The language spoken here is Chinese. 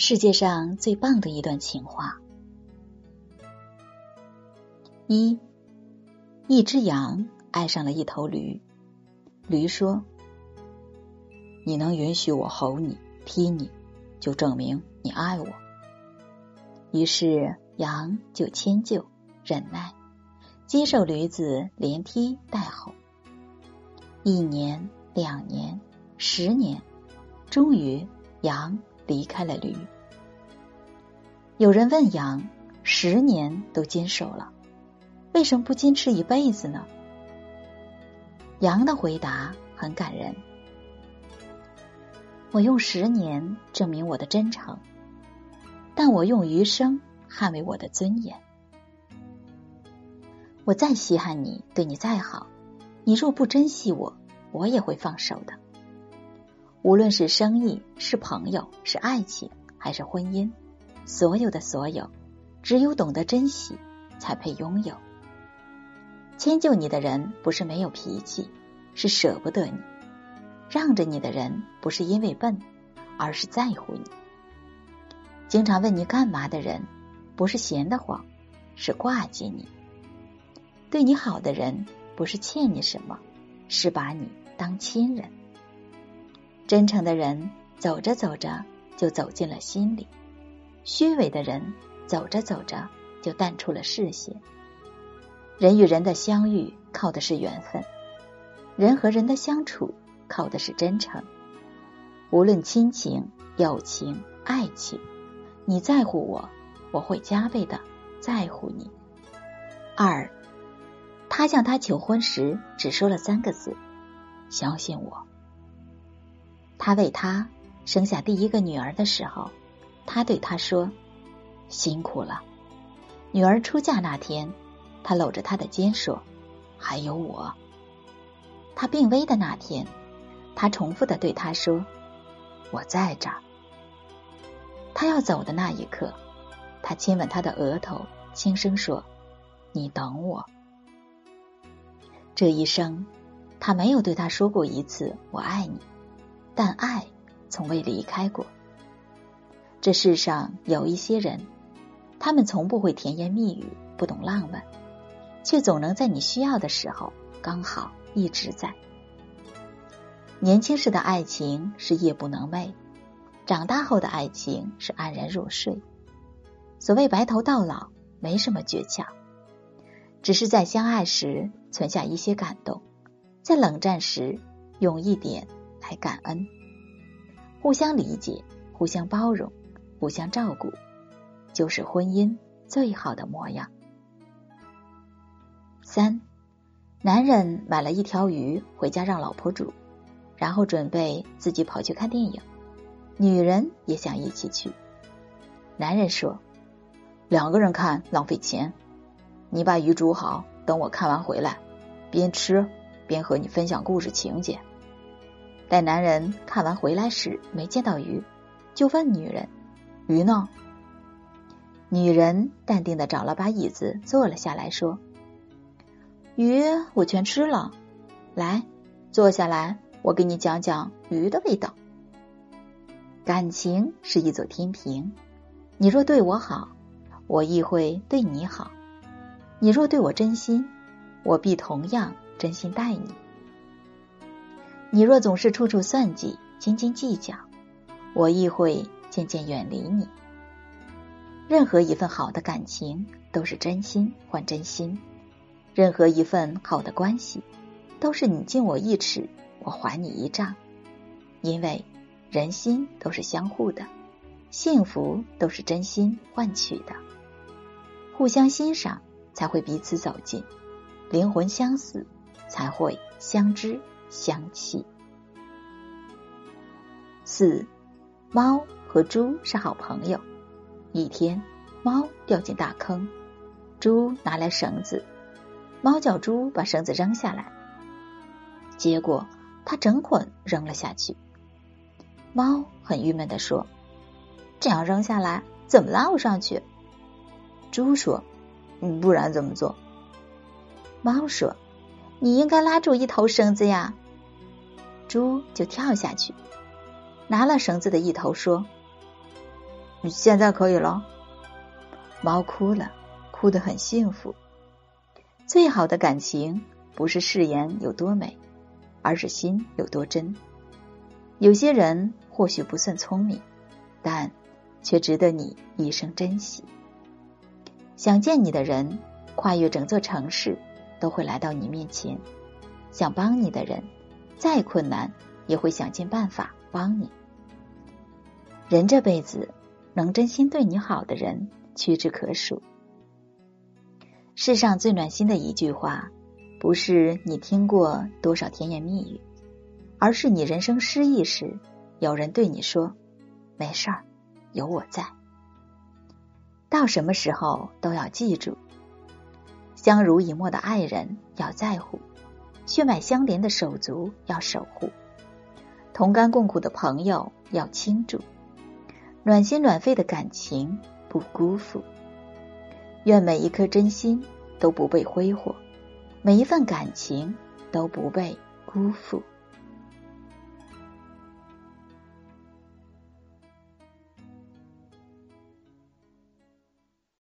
世界上最棒的一段情话。一，一只羊爱上了一头驴，驴说：“你能允许我吼你、踢你，就证明你爱我。”于是羊就迁就、忍耐，接受驴子连踢带吼。一年、两年、十年，终于羊。离开了驴。有人问羊：“十年都坚守了，为什么不坚持一辈子呢？”羊的回答很感人：“我用十年证明我的真诚，但我用余生捍卫我的尊严。我再稀罕你，对你再好，你若不珍惜我，我也会放手的。”无论是生意、是朋友、是爱情，还是婚姻，所有的所有，只有懂得珍惜，才配拥有。迁就你的人不是没有脾气，是舍不得你；让着你的人不是因为笨，而是在乎你。经常问你干嘛的人，不是闲得慌，是挂记你。对你好的人，不是欠你什么，是把你当亲人。真诚的人走着走着就走进了心里，虚伪的人走着走着就淡出了视线。人与人的相遇靠的是缘分，人和人的相处靠的是真诚。无论亲情、友情、爱情，你在乎我，我会加倍的在乎你。二，他向他求婚时只说了三个字：相信我。他为她生下第一个女儿的时候，他对她说：“辛苦了。”女儿出嫁那天，他搂着她的肩说：“还有我。”他病危的那天，他重复的对她说：“我在这儿。”他要走的那一刻，他亲吻她的额头，轻声说：“你等我。”这一生，他没有对她说过一次“我爱你”。但爱从未离开过。这世上有一些人，他们从不会甜言蜜语，不懂浪漫，却总能在你需要的时候刚好一直在。年轻时的爱情是夜不能寐，长大后的爱情是安然入睡。所谓白头到老，没什么诀窍，只是在相爱时存下一些感动，在冷战时用一点。来感恩，互相理解，互相包容，互相照顾，就是婚姻最好的模样。三，男人买了一条鱼回家让老婆煮，然后准备自己跑去看电影，女人也想一起去。男人说：“两个人看浪费钱，你把鱼煮好，等我看完回来，边吃边和你分享故事情节。”待男人看完回来时，没见到鱼，就问女人：“鱼呢？”女人淡定的找了把椅子坐了下来，说：“鱼我全吃了，来，坐下来，我给你讲讲鱼的味道。感情是一座天平，你若对我好，我亦会对你好；你若对我真心，我必同样真心待你。”你若总是处处算计、斤斤计较，我亦会渐渐远离你。任何一份好的感情都是真心换真心，任何一份好的关系都是你敬我一尺，我还你一丈。因为人心都是相互的，幸福都是真心换取的。互相欣赏才会彼此走近，灵魂相似才会相知。香气。四，猫和猪是好朋友。一天，猫掉进大坑，猪拿来绳子，猫叫猪把绳子扔下来，结果它整捆扔了下去。猫很郁闷的说：“这样扔下来，怎么拉我上去？”猪说：“不然怎么做？”猫说。你应该拉住一头绳子呀，猪就跳下去，拿了绳子的一头说：“现在可以了。猫哭了，哭得很幸福。最好的感情不是誓言有多美，而是心有多真。有些人或许不算聪明，但却值得你一生珍惜。想见你的人，跨越整座城市，都会来到你面前；想帮你的人，再困难也会想尽办法帮你。人这辈子，能真心对你好的人屈指可数。世上最暖心的一句话，不是你听过多少甜言蜜语，而是你人生失意时，有人对你说：“没事儿，有我在。”到什么时候都要记住，相濡以沫的爱人要在乎，血脉相连的手足要守护，同甘共苦的朋友要倾注，暖心暖肺的感情不辜负。愿每一颗真心都不被挥霍，每一份感情都不被辜负。